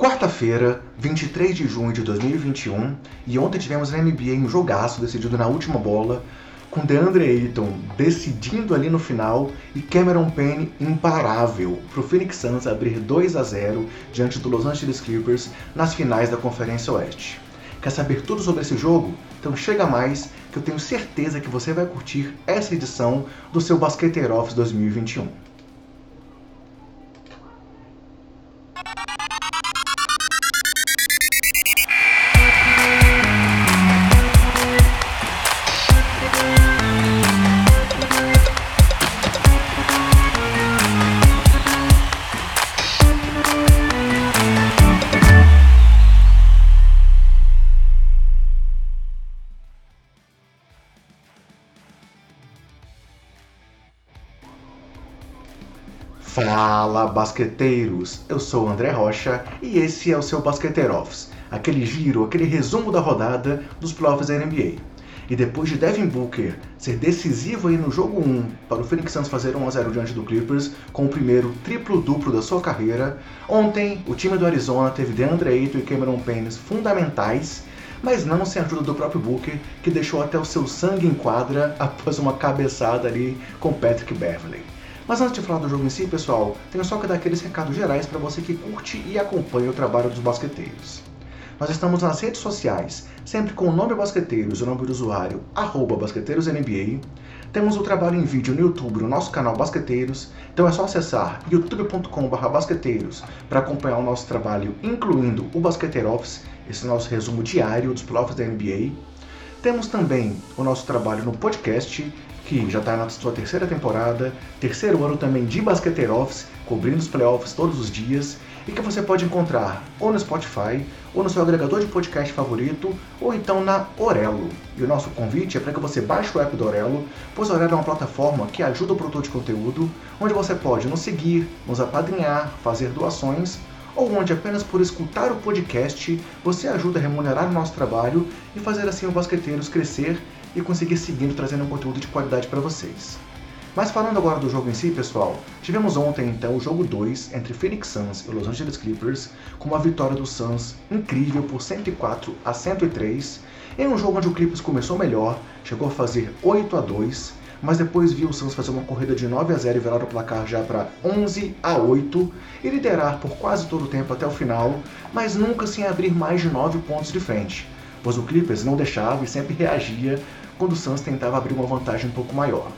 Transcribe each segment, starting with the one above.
Quarta-feira, 23 de junho de 2021, e ontem tivemos na NBA um jogaço decidido na última bola, com DeAndre Ayton decidindo ali no final e Cameron Payne imparável para o Phoenix Suns abrir 2 a 0 diante do Los Angeles Clippers nas finais da Conferência Oeste. Quer saber tudo sobre esse jogo? Então chega mais que eu tenho certeza que você vai curtir essa edição do seu Basqueteiro Office 2021. Basqueteiros, eu sou o André Rocha e esse é o seu Basqueteiro Office, aquele giro, aquele resumo da rodada dos playoffs da NBA. E depois de Devin Booker ser decisivo aí no jogo 1 para o Phoenix Suns fazer 1 a 0 diante do Clippers com o primeiro triplo-duplo da sua carreira, ontem o time do Arizona teve DeAndre Ayton e Cameron Payne fundamentais mas não sem a ajuda do próprio Booker, que deixou até o seu sangue em quadra após uma cabeçada ali com Patrick Beverley. Mas antes de falar do jogo em si, pessoal, tenho só que dar aqueles recados gerais para você que curte e acompanha o trabalho dos basqueteiros. Nós estamos nas redes sociais, sempre com o nome Basqueteiros e o nome do usuário, arroba BasqueteirosNBA. Temos o trabalho em vídeo no YouTube, no nosso canal Basqueteiros, então é só acessar youtube.com.br basqueteiros para acompanhar o nosso trabalho, incluindo o Basqueteiro Office, esse nosso resumo diário dos playoffs da NBA. Temos também o nosso trabalho no podcast, que já está na sua terceira temporada, terceiro ano também de Basqueteiro Office, cobrindo os playoffs todos os dias, e que você pode encontrar ou no Spotify, ou no seu agregador de podcast favorito, ou então na Orelo. E o nosso convite é para que você baixe o app do Orelo, pois o Orelo é uma plataforma que ajuda o produtor de conteúdo, onde você pode nos seguir, nos apadrinhar, fazer doações ou onde apenas por escutar o podcast você ajuda a remunerar o nosso trabalho e fazer assim o Basqueteiros crescer e conseguir seguindo trazendo um conteúdo de qualidade para vocês. Mas falando agora do jogo em si, pessoal, tivemos ontem então o jogo 2 entre Phoenix Suns e Los Angeles Clippers, com uma vitória do Suns incrível por 104 a 103, em um jogo onde o Clippers começou melhor, chegou a fazer 8 a 2, mas depois viu o Suns fazer uma corrida de 9 a 0 e virar o placar já para 11 a 8 e liderar por quase todo o tempo até o final, mas nunca sem abrir mais de 9 pontos de frente, pois o Clippers não deixava e sempre reagia quando o Suns tentava abrir uma vantagem um pouco maior.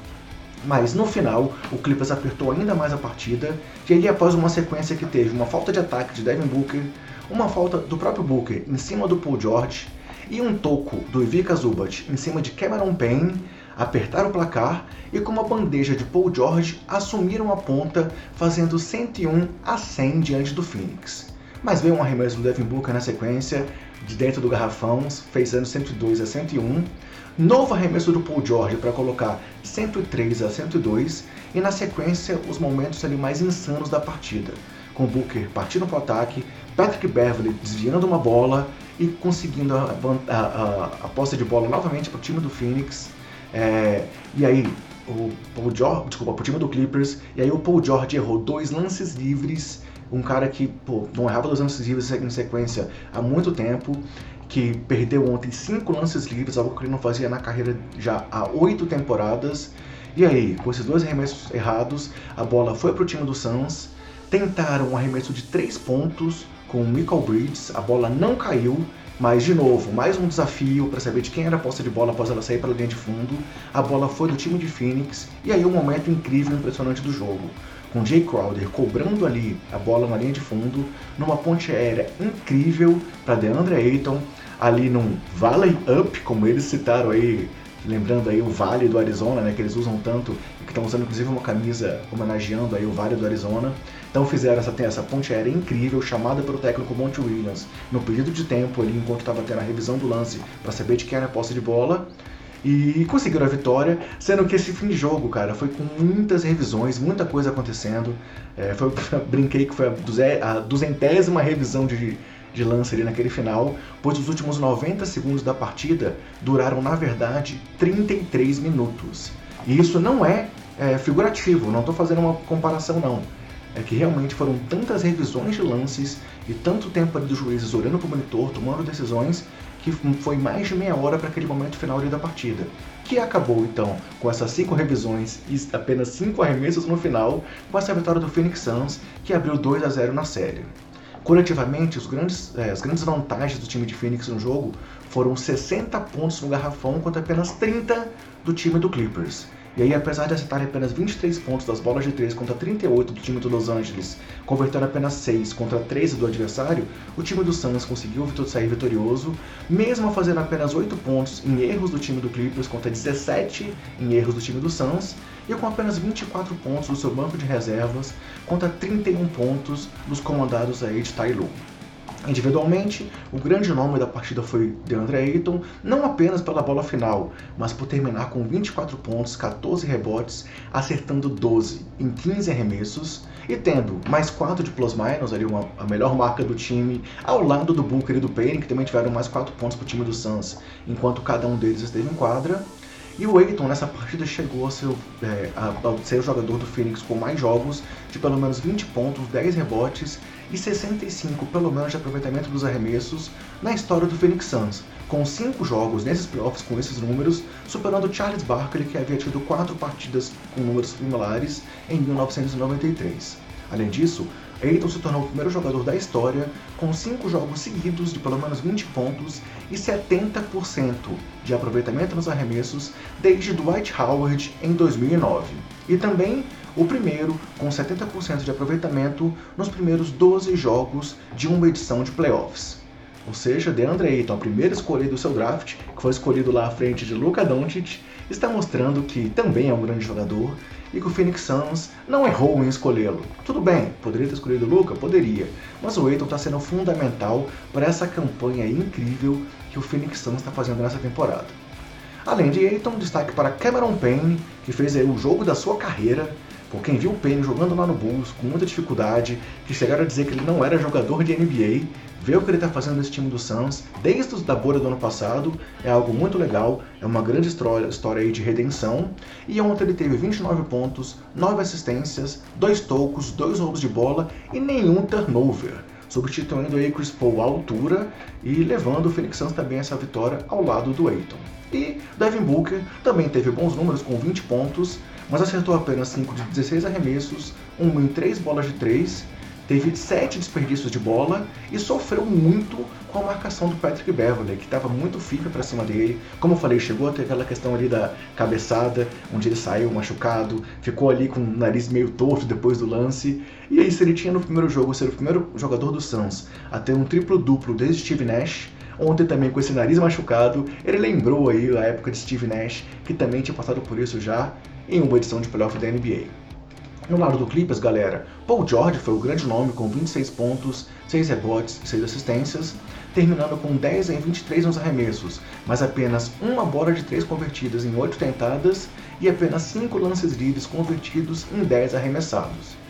Mas no final, o Clippers apertou ainda mais a partida, e aí após uma sequência que teve uma falta de ataque de Devin Booker, uma falta do próprio Booker em cima do Paul George e um toco do Ivica Zubat em cima de Cameron Payne, apertaram o placar e com uma bandeja de Paul George assumiram a ponta, fazendo 101 a 100 diante do Phoenix. Mas veio um arremesso do Devin Booker na sequência, de dentro do garrafão, fez 102 a 101, Novo arremesso do Paul George para colocar 103 a 102 e na sequência os momentos ali mais insanos da partida, com Booker partindo para o ataque, Patrick Beverly desviando uma bola e conseguindo a, a, a, a posse de bola novamente para o time do Phoenix. É, e aí o Paul George, desculpa, para o time do Clippers, e aí o Paul George errou dois lances livres, um cara que pô, não errava dois lances livres em sequência há muito tempo, que perdeu ontem cinco lances livres, algo que ele não fazia na carreira já há oito temporadas. E aí, com esses dois arremessos errados, a bola foi para o time do Suns. Tentaram um arremesso de três pontos com o Michael Bridges, a bola não caiu, mas de novo, mais um desafio para saber de quem era a posse de bola após ela sair pela linha de fundo. A bola foi do time de Phoenix e aí um momento incrível e impressionante do jogo com Jay Crowder cobrando ali a bola na linha de fundo, numa ponte aérea incrível para DeAndre Ayton, ali num Valley Up, como eles citaram aí, lembrando aí o Vale do Arizona, né, que eles usam tanto, e que estão usando inclusive uma camisa homenageando aí o Vale do Arizona. Então fizeram essa, essa ponte aérea incrível, chamada pelo técnico Monty Williams, no período de tempo ali, enquanto estava tendo a revisão do lance, para saber de quem era a posse de bola e conseguiram a vitória, sendo que esse fim de jogo, cara, foi com muitas revisões, muita coisa acontecendo. É, foi, brinquei que foi a duzentésima revisão de, de lance ali naquele final, pois os últimos 90 segundos da partida duraram, na verdade, 33 minutos. E isso não é, é figurativo, não estou fazendo uma comparação não. é que realmente foram tantas revisões de lances e tanto tempo ali dos juízes olhando para o monitor, tomando decisões, que foi mais de meia hora para aquele momento final da partida. Que acabou então com essas cinco revisões e apenas cinco arremessos no final, com essa vitória do Phoenix Suns, que abriu 2 a 0 na série. Coletivamente, grandes, é, as grandes vantagens do time de Phoenix no jogo foram 60 pontos no garrafão contra apenas 30 do time do Clippers. E aí, apesar de acertar apenas 23 pontos das bolas de 3 contra 38 do time do Los Angeles, convertendo apenas 6 contra 13 do adversário, o time do Suns conseguiu sair vitorioso, mesmo fazendo apenas 8 pontos em erros do time do Clippers contra 17 em erros do time do Suns, e com apenas 24 pontos do seu banco de reservas contra 31 pontos dos comandados aí de Lue. Individualmente, o grande nome da partida foi DeAndre Ayton, não apenas pela bola final, mas por terminar com 24 pontos, 14 rebotes, acertando 12 em 15 arremessos e tendo mais 4 de plus-minus, ali uma, a melhor marca do time, ao lado do Booker e do Payne, que também tiveram mais 4 pontos para o time do Suns, enquanto cada um deles esteve em quadra. E o Aiton nessa partida chegou a ser, é, a, a ser o jogador do Phoenix com mais jogos, de pelo menos 20 pontos, 10 rebotes e 65 pelo menos de aproveitamento dos arremessos na história do Phoenix Suns, com 5 jogos nesses playoffs com esses números, superando Charles Barkley que havia tido 4 partidas com números similares em 1993. Além disso, Aiton se tornou o primeiro jogador da história com 5 jogos seguidos de pelo menos 20 pontos e 70% de aproveitamento nos arremessos desde Dwight Howard em 2009. E também o primeiro com 70% de aproveitamento nos primeiros 12 jogos de uma edição de playoffs. Ou seja, DeAndre Ayton, a primeira escolha do seu draft, que foi escolhido lá à frente de Luka Doncic, está mostrando que também é um grande jogador e que o Phoenix Suns não errou em escolhê-lo. Tudo bem, poderia ter escolhido o Luca? Poderia, mas o Aiton está sendo fundamental para essa campanha incrível que o Phoenix Suns está fazendo nessa temporada. Além de Aiton, destaque para Cameron Payne, que fez o jogo da sua carreira, por quem viu o Payne jogando lá no Bulls com muita dificuldade, que chegaram a dizer que ele não era jogador de NBA, ver o que ele está fazendo nesse time do Suns, desde da bolha do ano passado, é algo muito legal, é uma grande história, aí de redenção. E ontem ele teve 29 pontos, 9 assistências, 2 tocos, 2 roubos de bola e nenhum turnover, substituindo aí Chris Paul à altura e levando o Phoenix Suns também essa vitória ao lado do Aiton. E Devin Booker também teve bons números com 20 pontos, mas acertou apenas 5 de 16 arremessos, 1 em 3 bolas de 3, teve 7 desperdícios de bola e sofreu muito com a marcação do Patrick Beverly, que estava muito firme para cima dele. Como eu falei, chegou a ter aquela questão ali da cabeçada, onde ele saiu machucado, ficou ali com o nariz meio torto depois do lance. E aí, se ele tinha no primeiro jogo ser o primeiro jogador do Suns a ter um triplo-duplo desde Steve Nash, Ontem também com esse nariz machucado, ele lembrou aí a época de Steve Nash, que também tinha passado por isso já em uma edição de playoff da NBA. No lado do Clippers, galera, Paul George foi o grande nome com 26 pontos, 6 rebotes e 6 assistências, terminando com 10 em 23 nos arremessos, mas apenas uma bola de 3 convertidas em 8 tentadas e apenas 5 lances livres convertidos em 10 arremessados.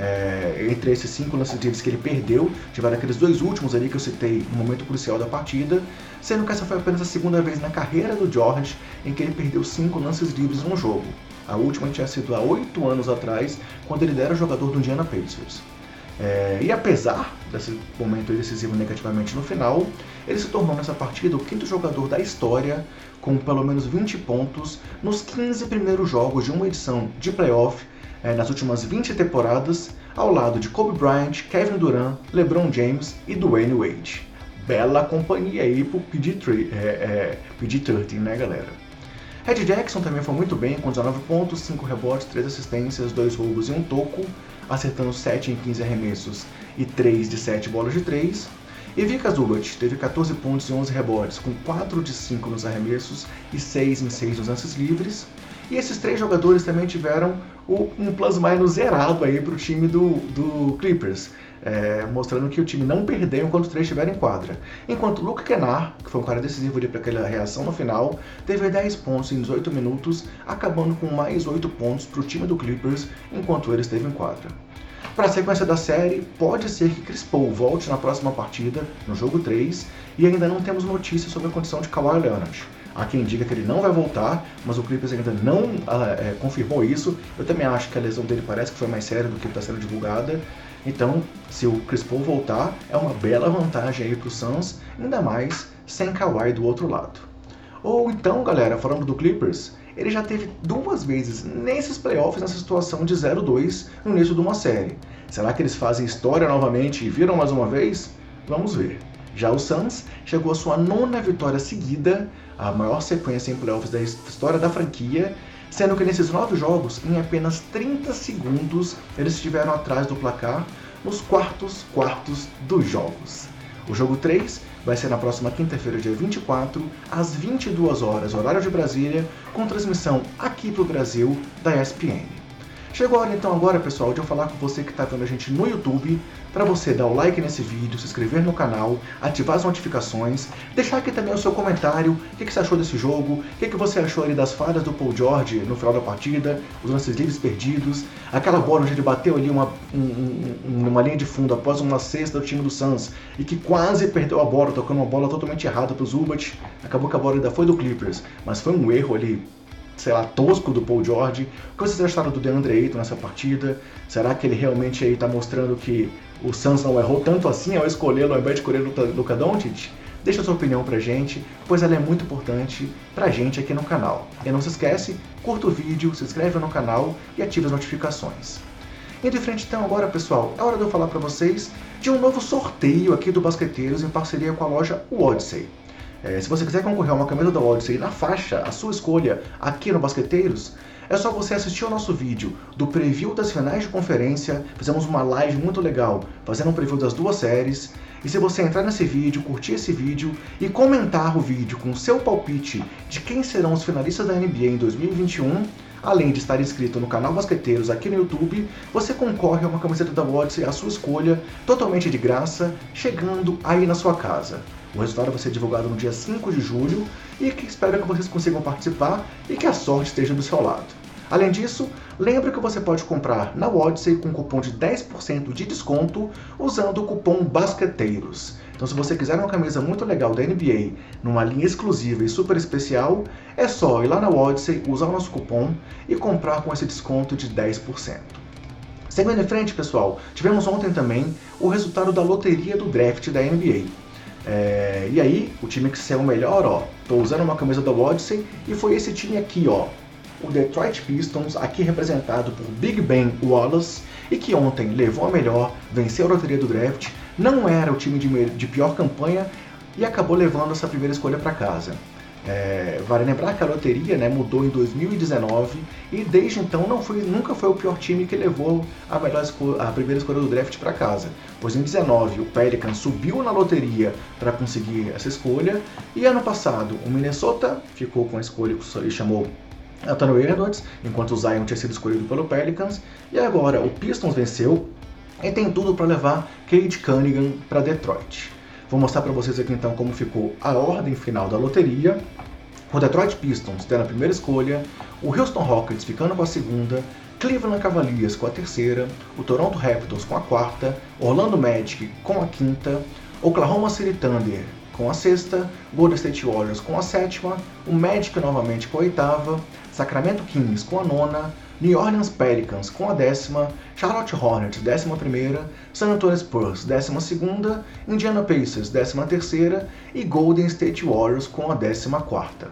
É, entre esses cinco lances livres que ele perdeu, tiveram aqueles dois últimos ali que eu citei no momento crucial da partida, sendo que essa foi apenas a segunda vez na carreira do George em que ele perdeu cinco lances livres num jogo. A última tinha sido há oito anos atrás, quando ele era jogador do Indiana Pacers. É, e apesar desse momento decisivo negativamente no final, ele se tornou nessa partida o quinto jogador da história com pelo menos 20 pontos nos 15 primeiros jogos de uma edição de playoff é, nas últimas 20 temporadas, ao lado de Kobe Bryant, Kevin Durant, LeBron James e Dwayne Wade. Bela companhia aí pro PG-13, é, é, PG-13 né galera? Red Jackson também foi muito bem, com 19 pontos, 5 rebotes, 3 assistências, 2 roubos e um toco, acertando 7 em 15 arremessos e 3 de 7 bolas de 3. E Vika Zubat teve 14 pontos e 11 rebotes, com 4 de 5 nos arremessos e 6 em 6 nos lances livres. E esses três jogadores também tiveram um plus-minus zerado aí para o time do, do Clippers. É, mostrando que o time não perdeu enquanto os três estiverem em quadra. Enquanto Luke Kennard, que foi um cara decisivo para aquela reação no final, teve 10 pontos em 18 minutos, acabando com mais 8 pontos para o time do Clippers enquanto ele esteve em quadra. Para a sequência da série, pode ser que Chris Paul volte na próxima partida, no jogo 3, e ainda não temos notícias sobre a condição de Kawhi Leonard. Há quem diga que ele não vai voltar, mas o Clippers ainda não é, confirmou isso. Eu também acho que a lesão dele parece que foi mais séria do que está sendo divulgada. Então, se o Chris Paul voltar, é uma bela vantagem aí para o Suns, ainda mais sem Kawhi do outro lado. Ou então, galera, falando do Clippers, ele já teve duas vezes nesses playoffs nessa situação de 0-2 no início de uma série. Será que eles fazem história novamente e viram mais uma vez? Vamos ver. Já o Suns chegou à sua nona vitória seguida, a maior sequência em playoffs da história da franquia, sendo que nesses nove jogos, em apenas 30 segundos, eles estiveram atrás do placar nos quartos quartos dos jogos. O jogo 3 vai ser na próxima quinta-feira, dia 24, às 22 horas, horário de Brasília, com transmissão aqui para o Brasil da ESPN. Chegou a hora então agora, pessoal, de eu falar com você que está vendo a gente no YouTube, para você dar o like nesse vídeo, se inscrever no canal, ativar as notificações, deixar aqui também o seu comentário, o que, que você achou desse jogo, o que, que você achou ali das falhas do Paul George no final da partida, os lances livres perdidos, aquela bola onde ele bateu ali uma, um, uma linha de fundo após uma cesta do time do Suns e que quase perdeu a bola, tocando uma bola totalmente errada para o Zubat, acabou que a bola ainda foi do Clippers, mas foi um erro ali sei lá, tosco do Paul George. O que vocês acharam do DeAndre Ayton nessa partida? Será que ele realmente aí tá mostrando que o Suns não errou tanto assim ao escolhê-lo ao de escolher o Luka Doncic? Deixa sua opinião pra gente, pois ela é muito importante pra gente aqui no canal. E não se esquece, curta o vídeo, se inscreve no canal e ative as notificações. Indo em frente então agora, pessoal, é hora de eu falar para vocês de um novo sorteio aqui do Basqueteiros em parceria com a loja Odyssey. É, se você quiser concorrer a uma camisa da Odyssey na faixa, a sua escolha, aqui no Basqueteiros, é só você assistir o nosso vídeo do preview das finais de conferência. Fizemos uma live muito legal fazendo um preview das duas séries. E se você entrar nesse vídeo, curtir esse vídeo e comentar o vídeo com seu palpite de quem serão os finalistas da NBA em 2021, além de estar inscrito no canal Basqueteiros aqui no YouTube, você concorre a uma camiseta da Odyssey à sua escolha, totalmente de graça, chegando aí na sua casa. O resultado vai ser divulgado no dia 5 de julho e que espero que vocês consigam participar e que a sorte esteja do seu lado. Além disso, lembre que você pode comprar na Odyssey com cupom de 10% de desconto usando o cupom BASQUETEIROS. Então, se você quiser uma camisa muito legal da NBA, numa linha exclusiva e super especial, é só ir lá na Odyssey, usar o nosso cupom e comprar com esse desconto de 10%. Seguindo em frente, pessoal, tivemos ontem também o resultado da loteria do draft da NBA. É, e aí, o time que saiu melhor, ó, tô usando uma camisa da Odyssey e foi esse time aqui, ó, o Detroit Pistons, aqui representado por Big Ben Wallace, e que ontem levou a melhor, venceu a loteria do draft, não era o time de, de pior campanha e acabou levando essa primeira escolha para casa. É, vale lembrar que a loteria né, mudou em 2019 e desde então não foi, nunca foi o pior time que levou a, melhor a primeira escolha do draft para casa. Pois em 19 o Pelican subiu na loteria para conseguir essa escolha e ano passado o Minnesota ficou com a escolha que ele chamou Anthony Edwards, enquanto o Zion tinha sido escolhido pelo Pelicans e agora o Pistons venceu e tem tudo para levar Cade Cunningham para Detroit. Vou mostrar para vocês aqui então como ficou a ordem final da loteria. O Detroit Pistons tendo a primeira escolha, o Houston Rockets ficando com a segunda, Cleveland Cavaliers com a terceira, o Toronto Raptors com a quarta, Orlando Magic com a quinta, Oklahoma City Thunder com a sexta, Golden State Warriors com a sétima, o Magic novamente com a oitava, Sacramento Kings com a nona, New Orleans Pelicans com a décima, Charlotte Hornets décima primeira, San Antonio Spurs décima segunda, Indiana Pacers décima terceira e Golden State Warriors com a décima quarta.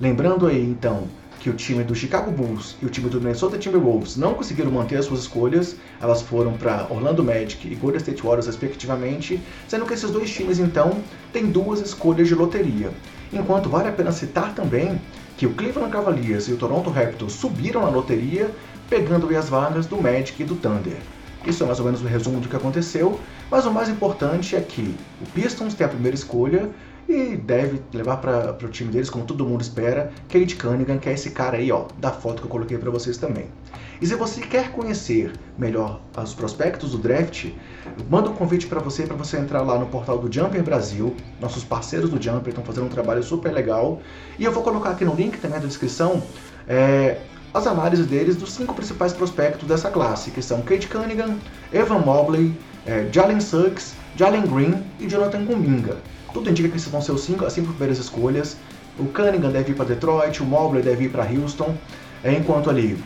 Lembrando aí então que o time do Chicago Bulls e o time do Minnesota Timberwolves não conseguiram manter as suas escolhas, elas foram para Orlando Magic e Golden State Warriors respectivamente, sendo que esses dois times então têm duas escolhas de loteria. Enquanto vale a pena citar também que o Cleveland Cavaliers e o Toronto Raptors subiram na loteria, pegando as vagas do Magic e do Thunder. Isso é mais ou menos o resumo do que aconteceu, mas o mais importante é que o Pistons tem a primeira escolha e deve levar para o time deles, como todo mundo espera, Kate Cunningham, que é esse cara aí, ó, da foto que eu coloquei para vocês também. E se você quer conhecer melhor os prospectos do draft, manda um convite para você para você entrar lá no portal do Jumper Brasil. Nossos parceiros do Jumper estão fazendo um trabalho super legal. E eu vou colocar aqui no link também na descrição é, as análises deles dos cinco principais prospectos dessa classe, que são Kate Cunningham, Evan Mobley, é, Jalen Suggs, Jalen Green e Jonathan Kuminga. Tudo indica que esses vão ser os cinco, as cinco primeiras escolhas. o Cunningham deve ir para Detroit, o Mobley deve ir para Houston, é, enquanto ali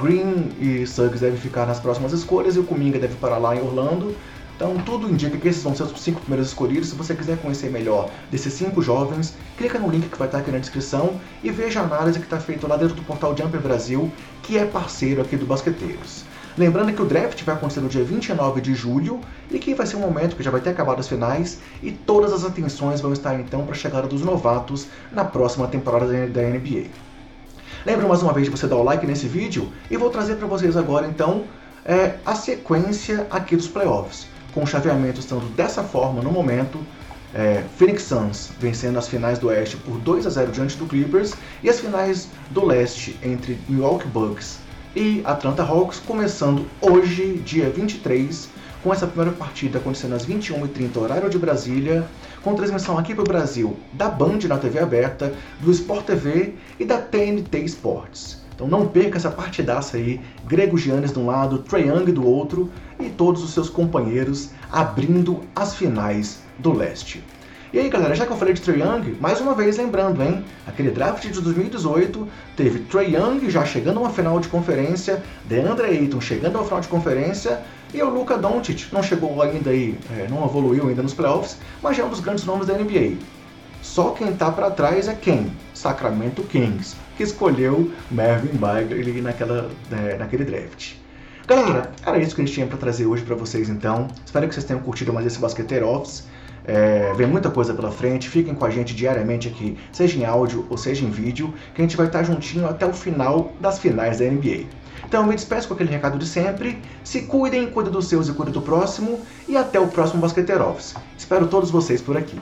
Green e Suggs devem ficar nas próximas escolhas e o Kuminga deve parar lá em Orlando. Então tudo indica que esses vão ser os cinco primeiros escolhidos. Se você quiser conhecer melhor desses cinco jovens, clica no link que vai estar aqui na descrição e veja a análise que está feita lá dentro do portal Jumper Brasil, que é parceiro aqui do Basqueteiros. Lembrando que o draft vai acontecer no dia 29 de julho e que vai ser um momento que já vai ter acabado as finais e todas as atenções vão estar então para a chegada dos novatos na próxima temporada da NBA. Lembro mais uma vez de você dar o like nesse vídeo e vou trazer para vocês agora então é, a sequência aqui dos playoffs, com o chaveamento estando dessa forma no momento. É, Phoenix Suns vencendo as finais do Oeste por 2 a 0 diante do Clippers e as finais do Leste entre Milwaukee Bucks e Atlanta Hawks, começando hoje, dia 23, com essa primeira partida acontecendo às 21h30, horário de Brasília, com transmissão aqui para o Brasil da Band na TV aberta, do Sport TV e da TNT Sports. Então não perca essa partidaça aí, Grego Giannis de um lado, Trae Young do outro e todos os seus companheiros abrindo as finais do leste. E aí, galera, já que eu falei de Trae Young, mais uma vez lembrando, hein? Aquele draft de 2018 teve Trae Young já chegando a uma final de conferência, DeAndre Ayton chegando a uma final de conferência e o Luka Doncic não chegou ainda aí, é, não evoluiu ainda nos playoffs, mas já é um dos grandes nomes da NBA. Só quem tá para trás é quem? Sacramento Kings, que escolheu Marvin Bagley naquela, é, naquele draft. Galera, era isso que a gente tinha para trazer hoje para vocês então. Espero que vocês tenham curtido mais esse Basqueteiro Office. É, vem muita coisa pela frente, fiquem com a gente diariamente aqui, seja em áudio ou seja em vídeo, que a gente vai estar juntinho até o final das finais da NBA. Então eu me despeço com aquele recado de sempre, se cuidem, cuidem dos seus e cuidem do próximo, e até o próximo Basqueteiro Office. Espero todos vocês por aqui.